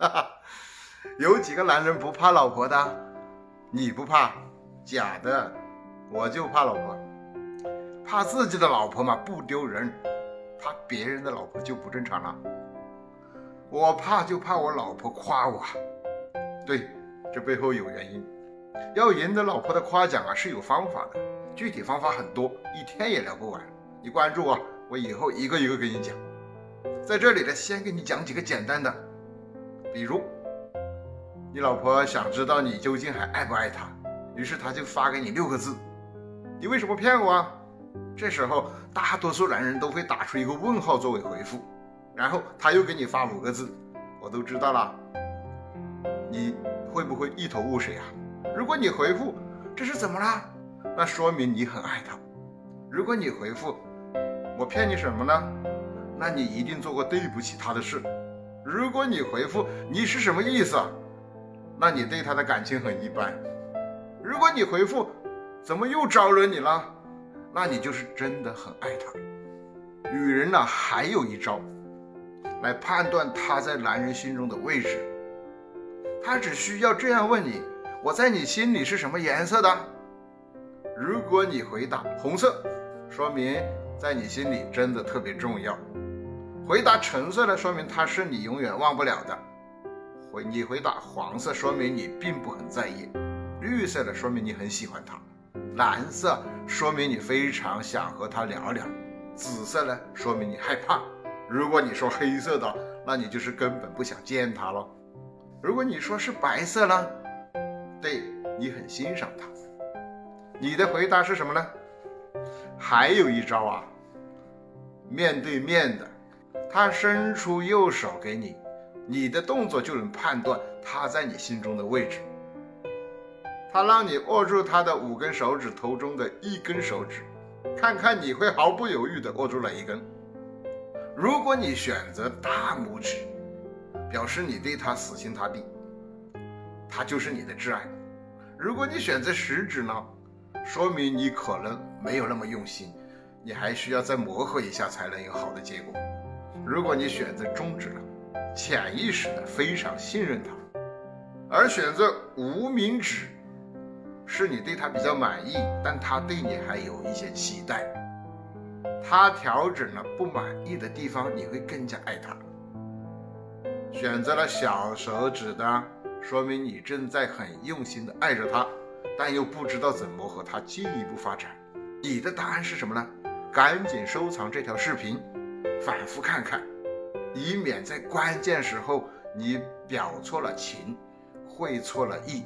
哈哈，有几个男人不怕老婆的？你不怕？假的，我就怕老婆。怕自己的老婆嘛，不丢人；怕别人的老婆就不正常了。我怕就怕我老婆夸我。对，这背后有原因。要赢得老婆的夸奖啊，是有方法的，具体方法很多，一天也聊不完。你关注我，我以后一个一个给你讲。在这里呢，先给你讲几个简单的，比如。你老婆想知道你究竟还爱不爱她，于是她就发给你六个字：“你为什么骗我？”啊？”这时候大多数男人都会打出一个问号作为回复，然后他又给你发五个字：“我都知道了。”你会不会一头雾水啊？如果你回复“这是怎么了”，那说明你很爱他；如果你回复“我骗你什么呢”，那你一定做过对不起他的事；如果你回复“你是什么意思”，那你对他的感情很一般。如果你回复“怎么又招惹你了”，那你就是真的很爱他。女人呢，还有一招，来判断她在男人心中的位置。她只需要这样问你：“我在你心里是什么颜色的？”如果你回答红色，说明在你心里真的特别重要；回答橙色的，说明他是你永远忘不了的。回你回答黄色，说明你并不很在意；绿色的说明你很喜欢他；蓝色说明你非常想和他聊聊；紫色呢，说明你害怕。如果你说黑色的，那你就是根本不想见他了。如果你说是白色呢，对你很欣赏他。你的回答是什么呢？还有一招啊，面对面的，他伸出右手给你。你的动作就能判断他在你心中的位置。他让你握住他的五根手指头中的一根手指，看看你会毫不犹豫地握住哪一根。如果你选择大拇指，表示你对他死心塌地，他就是你的挚爱。如果你选择食指呢，说明你可能没有那么用心，你还需要再磨合一下才能有好的结果。如果你选择中指了？潜意识的非常信任他，而选择无名指，是你对他比较满意，但他对你还有一些期待。他调整了不满意的地方，你会更加爱他。选择了小手指的，说明你正在很用心的爱着他，但又不知道怎么和他进一步发展。你的答案是什么呢？赶紧收藏这条视频，反复看看。以免在关键时候你表错了情，会错了意。